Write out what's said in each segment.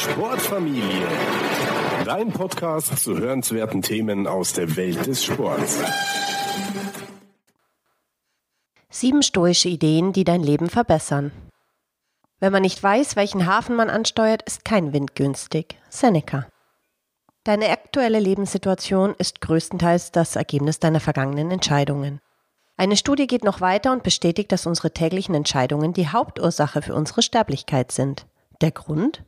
Sportfamilie. Dein Podcast zu hörenswerten Themen aus der Welt des Sports. Sieben stoische Ideen, die dein Leben verbessern. Wenn man nicht weiß, welchen Hafen man ansteuert, ist kein Wind günstig. Seneca. Deine aktuelle Lebenssituation ist größtenteils das Ergebnis deiner vergangenen Entscheidungen. Eine Studie geht noch weiter und bestätigt, dass unsere täglichen Entscheidungen die Hauptursache für unsere Sterblichkeit sind. Der Grund?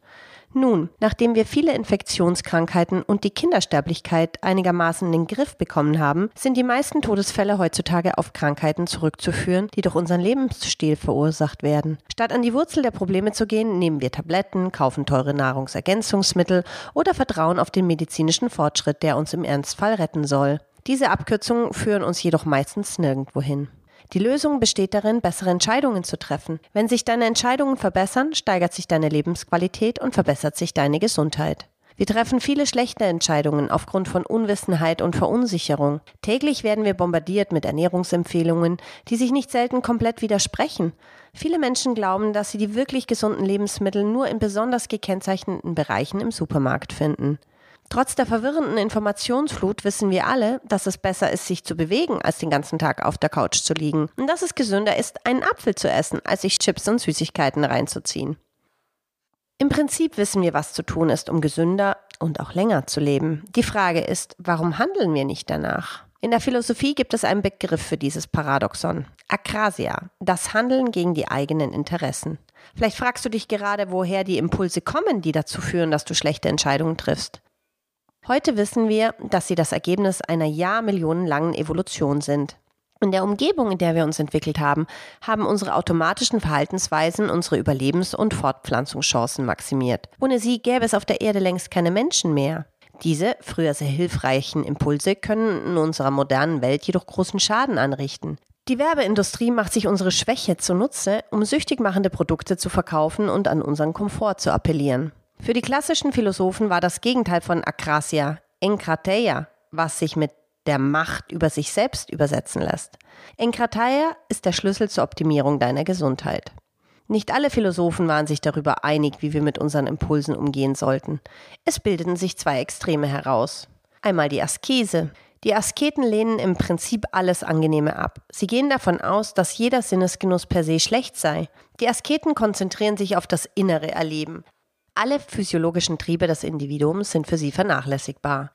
Nun, nachdem wir viele Infektionskrankheiten und die Kindersterblichkeit einigermaßen in den Griff bekommen haben, sind die meisten Todesfälle heutzutage auf Krankheiten zurückzuführen, die durch unseren Lebensstil verursacht werden. Statt an die Wurzel der Probleme zu gehen, nehmen wir Tabletten, kaufen teure Nahrungsergänzungsmittel oder vertrauen auf den medizinischen Fortschritt, der uns im Ernstfall retten soll. Diese Abkürzungen führen uns jedoch meistens nirgendwo hin. Die Lösung besteht darin, bessere Entscheidungen zu treffen. Wenn sich deine Entscheidungen verbessern, steigert sich deine Lebensqualität und verbessert sich deine Gesundheit. Wir treffen viele schlechte Entscheidungen aufgrund von Unwissenheit und Verunsicherung. Täglich werden wir bombardiert mit Ernährungsempfehlungen, die sich nicht selten komplett widersprechen. Viele Menschen glauben, dass sie die wirklich gesunden Lebensmittel nur in besonders gekennzeichneten Bereichen im Supermarkt finden. Trotz der verwirrenden Informationsflut wissen wir alle, dass es besser ist, sich zu bewegen, als den ganzen Tag auf der Couch zu liegen. Und dass es gesünder ist, einen Apfel zu essen, als sich Chips und Süßigkeiten reinzuziehen. Im Prinzip wissen wir, was zu tun ist, um gesünder und auch länger zu leben. Die Frage ist, warum handeln wir nicht danach? In der Philosophie gibt es einen Begriff für dieses Paradoxon. Akrasia, das Handeln gegen die eigenen Interessen. Vielleicht fragst du dich gerade, woher die Impulse kommen, die dazu führen, dass du schlechte Entscheidungen triffst. Heute wissen wir, dass sie das Ergebnis einer jahrmillionenlangen Evolution sind. In der Umgebung, in der wir uns entwickelt haben, haben unsere automatischen Verhaltensweisen unsere Überlebens- und Fortpflanzungschancen maximiert. Ohne sie gäbe es auf der Erde längst keine Menschen mehr. Diese, früher sehr hilfreichen Impulse können in unserer modernen Welt jedoch großen Schaden anrichten. Die Werbeindustrie macht sich unsere Schwäche zunutze, um süchtig machende Produkte zu verkaufen und an unseren Komfort zu appellieren. Für die klassischen Philosophen war das Gegenteil von Akrasia Enkrateia, was sich mit der Macht über sich selbst übersetzen lässt. Enkrateia ist der Schlüssel zur Optimierung deiner Gesundheit. Nicht alle Philosophen waren sich darüber einig, wie wir mit unseren Impulsen umgehen sollten. Es bildeten sich zwei Extreme heraus. Einmal die Askese. Die Asketen lehnen im Prinzip alles Angenehme ab. Sie gehen davon aus, dass jeder Sinnesgenuss per se schlecht sei. Die Asketen konzentrieren sich auf das innere Erleben, alle physiologischen Triebe des Individuums sind für sie vernachlässigbar.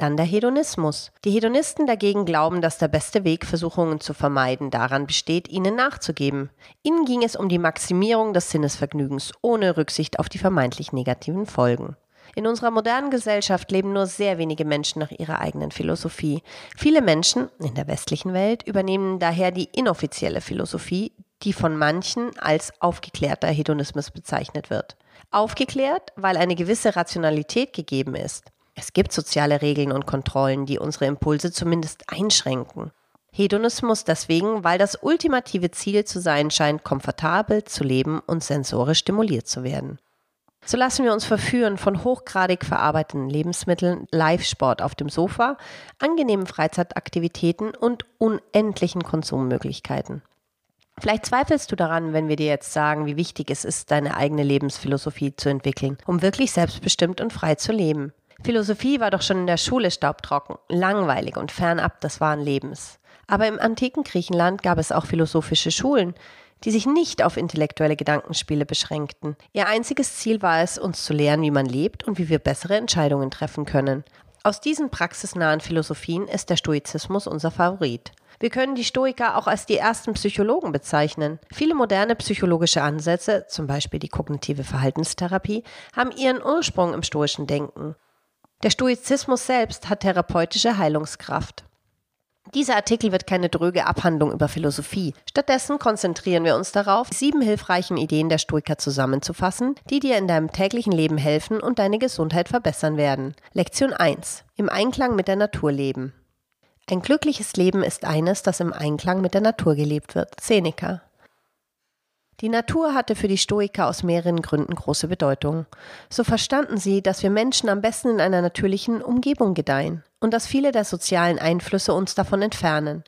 Dann der Hedonismus. Die Hedonisten dagegen glauben, dass der beste Weg, Versuchungen zu vermeiden, daran besteht, ihnen nachzugeben. Ihnen ging es um die Maximierung des Sinnesvergnügens, ohne Rücksicht auf die vermeintlich negativen Folgen. In unserer modernen Gesellschaft leben nur sehr wenige Menschen nach ihrer eigenen Philosophie. Viele Menschen in der westlichen Welt übernehmen daher die inoffizielle Philosophie, die von manchen als aufgeklärter Hedonismus bezeichnet wird. Aufgeklärt, weil eine gewisse Rationalität gegeben ist. Es gibt soziale Regeln und Kontrollen, die unsere Impulse zumindest einschränken. Hedonismus deswegen, weil das ultimative Ziel zu sein scheint, komfortabel zu leben und sensorisch stimuliert zu werden. So lassen wir uns verführen von hochgradig verarbeiteten Lebensmitteln, Live-Sport auf dem Sofa, angenehmen Freizeitaktivitäten und unendlichen Konsummöglichkeiten. Vielleicht zweifelst du daran, wenn wir dir jetzt sagen, wie wichtig es ist, deine eigene Lebensphilosophie zu entwickeln, um wirklich selbstbestimmt und frei zu leben. Philosophie war doch schon in der Schule staubtrocken, langweilig und fernab des wahren Lebens. Aber im antiken Griechenland gab es auch philosophische Schulen, die sich nicht auf intellektuelle Gedankenspiele beschränkten. Ihr einziges Ziel war es, uns zu lehren, wie man lebt und wie wir bessere Entscheidungen treffen können. Aus diesen praxisnahen Philosophien ist der Stoizismus unser Favorit. Wir können die Stoiker auch als die ersten Psychologen bezeichnen. Viele moderne psychologische Ansätze, zum Beispiel die kognitive Verhaltenstherapie, haben ihren Ursprung im stoischen Denken. Der Stoizismus selbst hat therapeutische Heilungskraft. Dieser Artikel wird keine dröge Abhandlung über Philosophie. Stattdessen konzentrieren wir uns darauf, sieben hilfreichen Ideen der Stoiker zusammenzufassen, die dir in deinem täglichen Leben helfen und deine Gesundheit verbessern werden. Lektion 1. Im Einklang mit der Natur leben. Ein glückliches Leben ist eines, das im Einklang mit der Natur gelebt wird. Seneca. Die Natur hatte für die Stoiker aus mehreren Gründen große Bedeutung. So verstanden sie, dass wir Menschen am besten in einer natürlichen Umgebung gedeihen und dass viele der sozialen Einflüsse uns davon entfernen.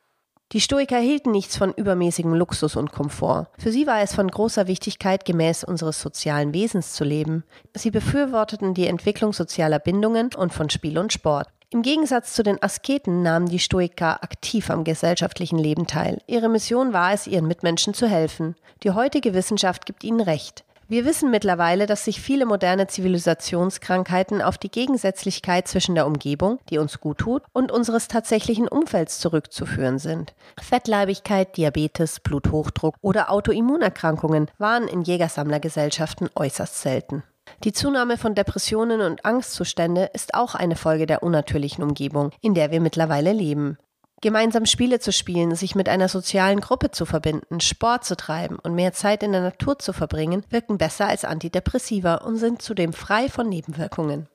Die Stoiker hielten nichts von übermäßigem Luxus und Komfort. Für sie war es von großer Wichtigkeit, gemäß unseres sozialen Wesens zu leben. Sie befürworteten die Entwicklung sozialer Bindungen und von Spiel und Sport. Im Gegensatz zu den Asketen nahmen die Stoiker aktiv am gesellschaftlichen Leben teil. Ihre Mission war es, ihren Mitmenschen zu helfen. Die heutige Wissenschaft gibt ihnen recht. Wir wissen mittlerweile, dass sich viele moderne Zivilisationskrankheiten auf die Gegensätzlichkeit zwischen der Umgebung, die uns gut tut, und unseres tatsächlichen Umfelds zurückzuführen sind. Fettleibigkeit, Diabetes, Bluthochdruck oder Autoimmunerkrankungen waren in Jägersammlergesellschaften äußerst selten. Die Zunahme von Depressionen und Angstzustände ist auch eine Folge der unnatürlichen Umgebung, in der wir mittlerweile leben. Gemeinsam Spiele zu spielen, sich mit einer sozialen Gruppe zu verbinden, Sport zu treiben und mehr Zeit in der Natur zu verbringen, wirken besser als Antidepressiva und sind zudem frei von Nebenwirkungen.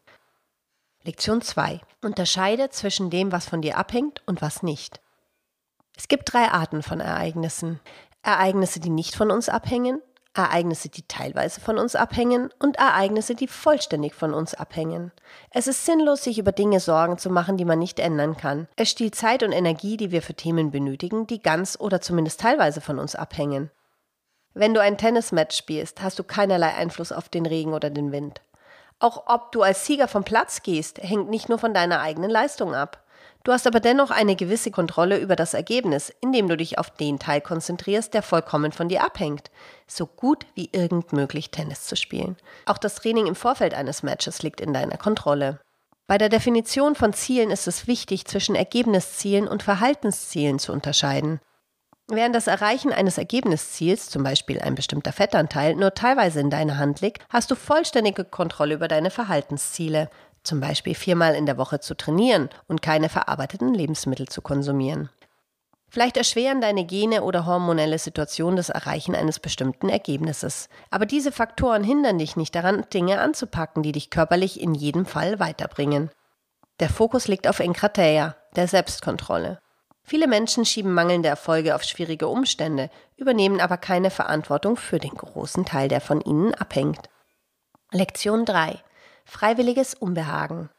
Lektion 2. Unterscheide zwischen dem, was von dir abhängt und was nicht. Es gibt drei Arten von Ereignissen. Ereignisse, die nicht von uns abhängen, Ereignisse, die teilweise von uns abhängen und Ereignisse, die vollständig von uns abhängen. Es ist sinnlos, sich über Dinge Sorgen zu machen, die man nicht ändern kann. Es stiehlt Zeit und Energie, die wir für Themen benötigen, die ganz oder zumindest teilweise von uns abhängen. Wenn du ein Tennismatch spielst, hast du keinerlei Einfluss auf den Regen oder den Wind. Auch ob du als Sieger vom Platz gehst, hängt nicht nur von deiner eigenen Leistung ab. Du hast aber dennoch eine gewisse Kontrolle über das Ergebnis, indem du dich auf den Teil konzentrierst, der vollkommen von dir abhängt. So gut wie irgend möglich Tennis zu spielen. Auch das Training im Vorfeld eines Matches liegt in deiner Kontrolle. Bei der Definition von Zielen ist es wichtig, zwischen Ergebniszielen und Verhaltenszielen zu unterscheiden. Während das Erreichen eines Ergebnisziels, zum Beispiel ein bestimmter Fettanteil, nur teilweise in deiner Hand liegt, hast du vollständige Kontrolle über deine Verhaltensziele zum Beispiel viermal in der Woche zu trainieren und keine verarbeiteten Lebensmittel zu konsumieren. Vielleicht erschweren deine Gene oder hormonelle Situation das Erreichen eines bestimmten Ergebnisses. Aber diese Faktoren hindern dich nicht daran, Dinge anzupacken, die dich körperlich in jedem Fall weiterbringen. Der Fokus liegt auf Enkrateia, der Selbstkontrolle. Viele Menschen schieben mangelnde Erfolge auf schwierige Umstände, übernehmen aber keine Verantwortung für den großen Teil, der von ihnen abhängt. Lektion 3. Freiwilliges Unbehagen.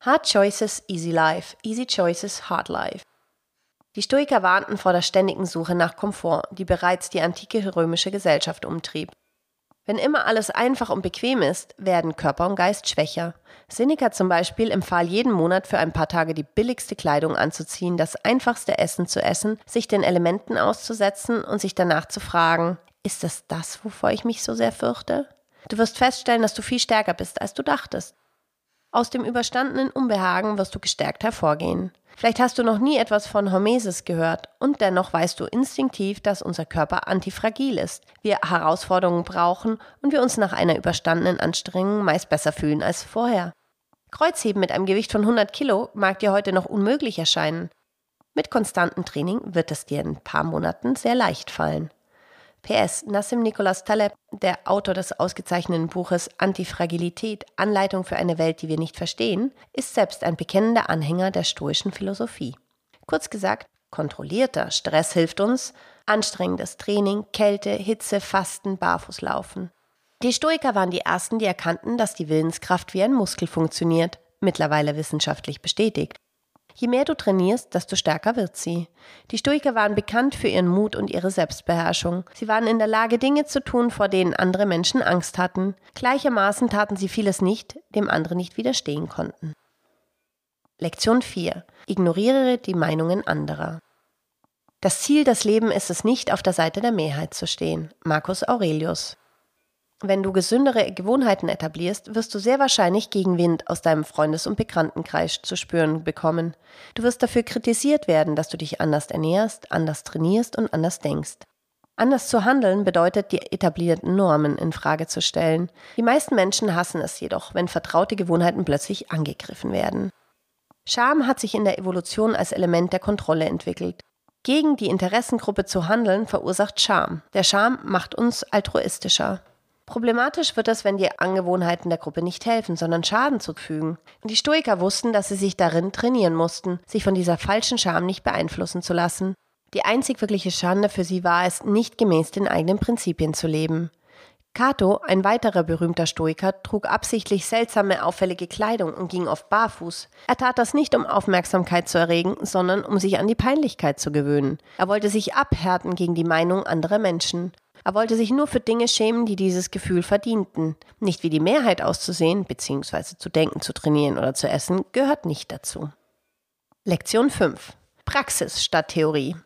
Hard Choices, Easy Life. Easy Choices, Hard Life. Die Stoiker warnten vor der ständigen Suche nach Komfort, die bereits die antike römische Gesellschaft umtrieb. Wenn immer alles einfach und bequem ist, werden Körper und Geist schwächer. Seneca zum Beispiel empfahl jeden Monat für ein paar Tage die billigste Kleidung anzuziehen, das einfachste Essen zu essen, sich den Elementen auszusetzen und sich danach zu fragen, ist es das, wovor ich mich so sehr fürchte? Du wirst feststellen, dass du viel stärker bist, als du dachtest. Aus dem überstandenen Unbehagen wirst du gestärkt hervorgehen. Vielleicht hast du noch nie etwas von Hormesis gehört und dennoch weißt du instinktiv, dass unser Körper antifragil ist, wir Herausforderungen brauchen und wir uns nach einer überstandenen Anstrengung meist besser fühlen als vorher. Kreuzheben mit einem Gewicht von 100 Kilo mag dir heute noch unmöglich erscheinen. Mit konstantem Training wird es dir in ein paar Monaten sehr leicht fallen. PS, Nassim Nicholas Taleb, der Autor des ausgezeichneten Buches Antifragilität, Anleitung für eine Welt, die wir nicht verstehen, ist selbst ein bekennender Anhänger der stoischen Philosophie. Kurz gesagt, kontrollierter Stress hilft uns, anstrengendes Training, Kälte, Hitze, Fasten, Barfußlaufen. Die Stoiker waren die ersten, die erkannten, dass die Willenskraft wie ein Muskel funktioniert, mittlerweile wissenschaftlich bestätigt. Je mehr du trainierst, desto stärker wird sie. Die Stoiker waren bekannt für ihren Mut und ihre Selbstbeherrschung. Sie waren in der Lage, Dinge zu tun, vor denen andere Menschen Angst hatten. Gleichermaßen taten sie vieles nicht, dem andere nicht widerstehen konnten. Lektion 4. Ignoriere die Meinungen anderer. Das Ziel des Lebens ist es nicht, auf der Seite der Mehrheit zu stehen. Marcus Aurelius. Wenn du gesündere Gewohnheiten etablierst, wirst du sehr wahrscheinlich Gegenwind aus deinem Freundes- und Bekanntenkreis zu spüren bekommen. Du wirst dafür kritisiert werden, dass du dich anders ernährst, anders trainierst und anders denkst. Anders zu handeln bedeutet, die etablierten Normen in Frage zu stellen. Die meisten Menschen hassen es jedoch, wenn vertraute Gewohnheiten plötzlich angegriffen werden. Scham hat sich in der Evolution als Element der Kontrolle entwickelt. Gegen die Interessengruppe zu handeln verursacht Scham. Der Scham macht uns altruistischer. Problematisch wird es, wenn die Angewohnheiten der Gruppe nicht helfen, sondern Schaden zufügen. Die Stoiker wussten, dass sie sich darin trainieren mussten, sich von dieser falschen Scham nicht beeinflussen zu lassen. Die einzig wirkliche Schande für sie war es, nicht gemäß den eigenen Prinzipien zu leben. Cato, ein weiterer berühmter Stoiker, trug absichtlich seltsame, auffällige Kleidung und ging oft barfuß. Er tat das nicht, um Aufmerksamkeit zu erregen, sondern um sich an die Peinlichkeit zu gewöhnen. Er wollte sich abhärten gegen die Meinung anderer Menschen. Er wollte sich nur für Dinge schämen, die dieses Gefühl verdienten. Nicht wie die Mehrheit auszusehen, beziehungsweise zu denken, zu trainieren oder zu essen, gehört nicht dazu. Lektion 5. Praxis statt Theorie.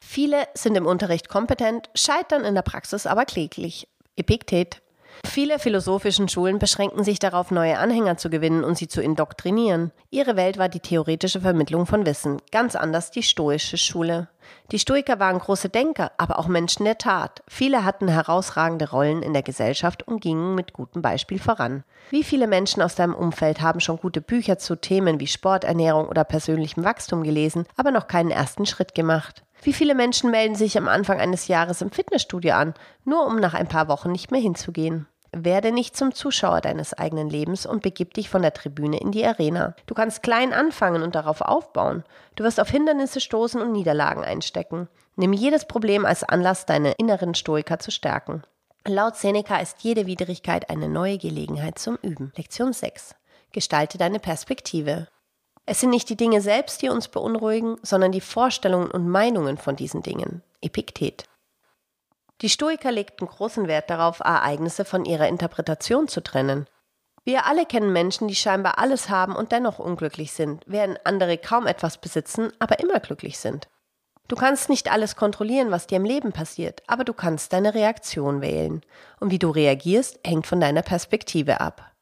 Viele sind im Unterricht kompetent, scheitern in der Praxis aber kläglich. Epiktet. Viele philosophischen Schulen beschränken sich darauf, neue Anhänger zu gewinnen und sie zu indoktrinieren. Ihre Welt war die theoretische Vermittlung von Wissen, ganz anders die stoische Schule. Die Stoiker waren große Denker, aber auch Menschen der Tat. Viele hatten herausragende Rollen in der Gesellschaft und gingen mit gutem Beispiel voran. Wie viele Menschen aus deinem Umfeld haben schon gute Bücher zu Themen wie Sport, Ernährung oder persönlichem Wachstum gelesen, aber noch keinen ersten Schritt gemacht? Wie viele Menschen melden sich am Anfang eines Jahres im Fitnessstudio an, nur um nach ein paar Wochen nicht mehr hinzugehen? Werde nicht zum Zuschauer deines eigenen Lebens und begib dich von der Tribüne in die Arena. Du kannst klein anfangen und darauf aufbauen. Du wirst auf Hindernisse stoßen und Niederlagen einstecken. Nimm jedes Problem als Anlass, deine inneren Stoiker zu stärken. Laut Seneca ist jede Widrigkeit eine neue Gelegenheit zum Üben. Lektion 6. Gestalte deine Perspektive. Es sind nicht die Dinge selbst, die uns beunruhigen, sondern die Vorstellungen und Meinungen von diesen Dingen. Epiktet. Die Stoiker legten großen Wert darauf, Ereignisse von ihrer Interpretation zu trennen. Wir alle kennen Menschen, die scheinbar alles haben und dennoch unglücklich sind, während andere kaum etwas besitzen, aber immer glücklich sind. Du kannst nicht alles kontrollieren, was dir im Leben passiert, aber du kannst deine Reaktion wählen. Und wie du reagierst, hängt von deiner Perspektive ab.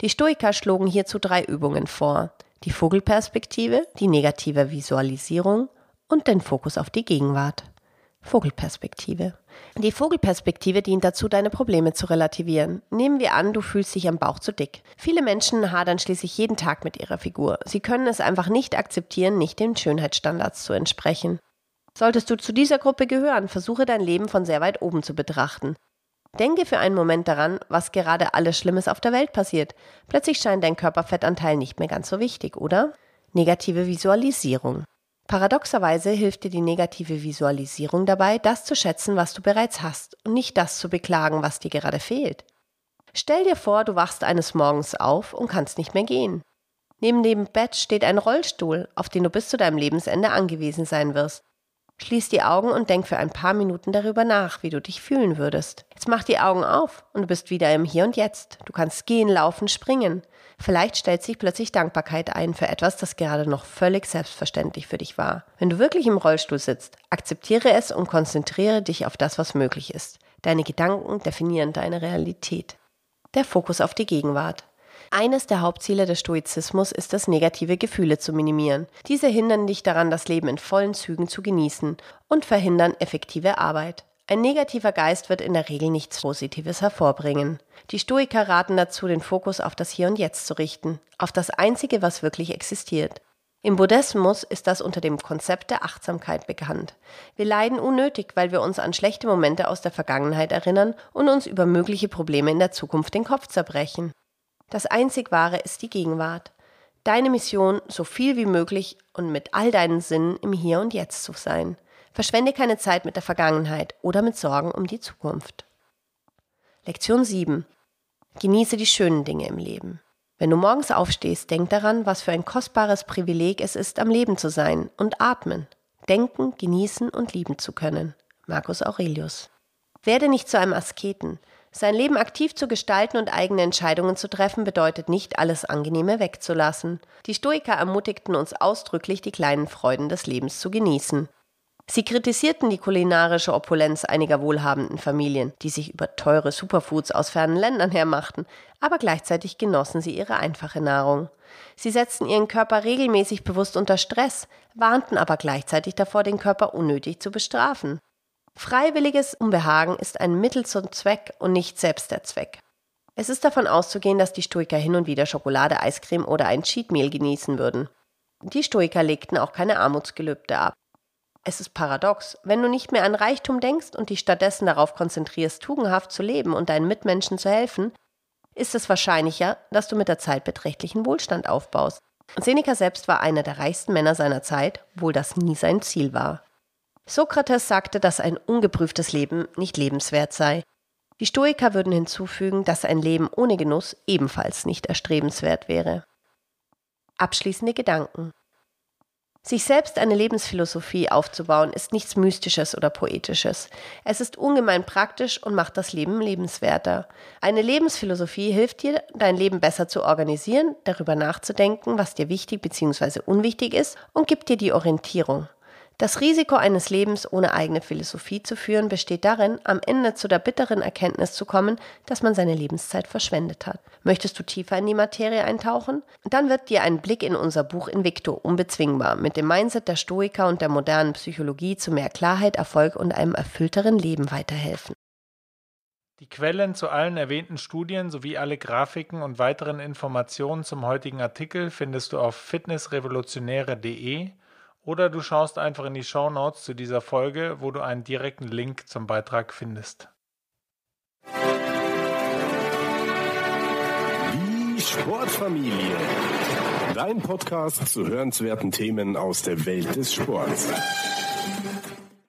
Die Stoiker schlugen hierzu drei Übungen vor die Vogelperspektive, die negative Visualisierung und den Fokus auf die Gegenwart. Vogelperspektive. Die Vogelperspektive dient dazu, deine Probleme zu relativieren. Nehmen wir an, du fühlst dich am Bauch zu dick. Viele Menschen hadern schließlich jeden Tag mit ihrer Figur. Sie können es einfach nicht akzeptieren, nicht den Schönheitsstandards zu entsprechen. Solltest du zu dieser Gruppe gehören, versuche dein Leben von sehr weit oben zu betrachten. Denke für einen Moment daran, was gerade alles Schlimmes auf der Welt passiert. Plötzlich scheint dein Körperfettanteil nicht mehr ganz so wichtig, oder? Negative Visualisierung. Paradoxerweise hilft dir die negative Visualisierung dabei, das zu schätzen, was du bereits hast und nicht das zu beklagen, was dir gerade fehlt. Stell dir vor, du wachst eines Morgens auf und kannst nicht mehr gehen. Neben dem Bett steht ein Rollstuhl, auf den du bis zu deinem Lebensende angewiesen sein wirst. Schließ die Augen und denk für ein paar Minuten darüber nach, wie du dich fühlen würdest. Jetzt mach die Augen auf und du bist wieder im Hier und Jetzt. Du kannst gehen, laufen, springen. Vielleicht stellt sich plötzlich Dankbarkeit ein für etwas, das gerade noch völlig selbstverständlich für dich war. Wenn du wirklich im Rollstuhl sitzt, akzeptiere es und konzentriere dich auf das, was möglich ist. Deine Gedanken definieren deine Realität. Der Fokus auf die Gegenwart. Eines der Hauptziele des Stoizismus ist es, negative Gefühle zu minimieren. Diese hindern dich daran, das Leben in vollen Zügen zu genießen und verhindern effektive Arbeit. Ein negativer Geist wird in der Regel nichts Positives hervorbringen. Die Stoiker raten dazu, den Fokus auf das Hier und Jetzt zu richten, auf das Einzige, was wirklich existiert. Im Buddhismus ist das unter dem Konzept der Achtsamkeit bekannt. Wir leiden unnötig, weil wir uns an schlechte Momente aus der Vergangenheit erinnern und uns über mögliche Probleme in der Zukunft den Kopf zerbrechen. Das einzig Wahre ist die Gegenwart. Deine Mission, so viel wie möglich und mit all deinen Sinnen im Hier und Jetzt zu sein. Verschwende keine Zeit mit der Vergangenheit oder mit Sorgen um die Zukunft. Lektion 7. Genieße die schönen Dinge im Leben. Wenn du morgens aufstehst, denk daran, was für ein kostbares Privileg es ist, am Leben zu sein und atmen, denken, genießen und lieben zu können. Marcus Aurelius. Werde nicht zu einem Asketen, sein Leben aktiv zu gestalten und eigene Entscheidungen zu treffen, bedeutet nicht, alles Angenehme wegzulassen. Die Stoiker ermutigten uns ausdrücklich, die kleinen Freuden des Lebens zu genießen. Sie kritisierten die kulinarische Opulenz einiger wohlhabenden Familien, die sich über teure Superfoods aus fernen Ländern hermachten, aber gleichzeitig genossen sie ihre einfache Nahrung. Sie setzten ihren Körper regelmäßig bewusst unter Stress, warnten aber gleichzeitig davor, den Körper unnötig zu bestrafen. Freiwilliges Unbehagen ist ein Mittel zum Zweck und nicht selbst der Zweck. Es ist davon auszugehen, dass die Stoiker hin und wieder Schokolade, Eiscreme oder ein Cheatmeal genießen würden. Die Stoiker legten auch keine Armutsgelübde ab. Es ist paradox, wenn du nicht mehr an Reichtum denkst und dich stattdessen darauf konzentrierst, tugendhaft zu leben und deinen Mitmenschen zu helfen, ist es wahrscheinlicher, dass du mit der Zeit beträchtlichen Wohlstand aufbaust. Seneca selbst war einer der reichsten Männer seiner Zeit, obwohl das nie sein Ziel war. Sokrates sagte, dass ein ungeprüftes Leben nicht lebenswert sei. Die Stoiker würden hinzufügen, dass ein Leben ohne Genuss ebenfalls nicht erstrebenswert wäre. Abschließende Gedanken. Sich selbst eine Lebensphilosophie aufzubauen, ist nichts Mystisches oder Poetisches. Es ist ungemein praktisch und macht das Leben lebenswerter. Eine Lebensphilosophie hilft dir, dein Leben besser zu organisieren, darüber nachzudenken, was dir wichtig bzw. unwichtig ist und gibt dir die Orientierung. Das Risiko eines Lebens ohne eigene Philosophie zu führen besteht darin, am Ende zu der bitteren Erkenntnis zu kommen, dass man seine Lebenszeit verschwendet hat. Möchtest du tiefer in die Materie eintauchen? Dann wird dir ein Blick in unser Buch Invicto unbezwingbar mit dem Mindset der Stoiker und der modernen Psychologie zu mehr Klarheit, Erfolg und einem erfüllteren Leben weiterhelfen. Die Quellen zu allen erwähnten Studien sowie alle Grafiken und weiteren Informationen zum heutigen Artikel findest du auf fitnessrevolutionäre.de oder du schaust einfach in die Show Notes zu dieser Folge, wo du einen direkten Link zum Beitrag findest. Die Sportfamilie. Dein Podcast zu hörenswerten Themen aus der Welt des Sports.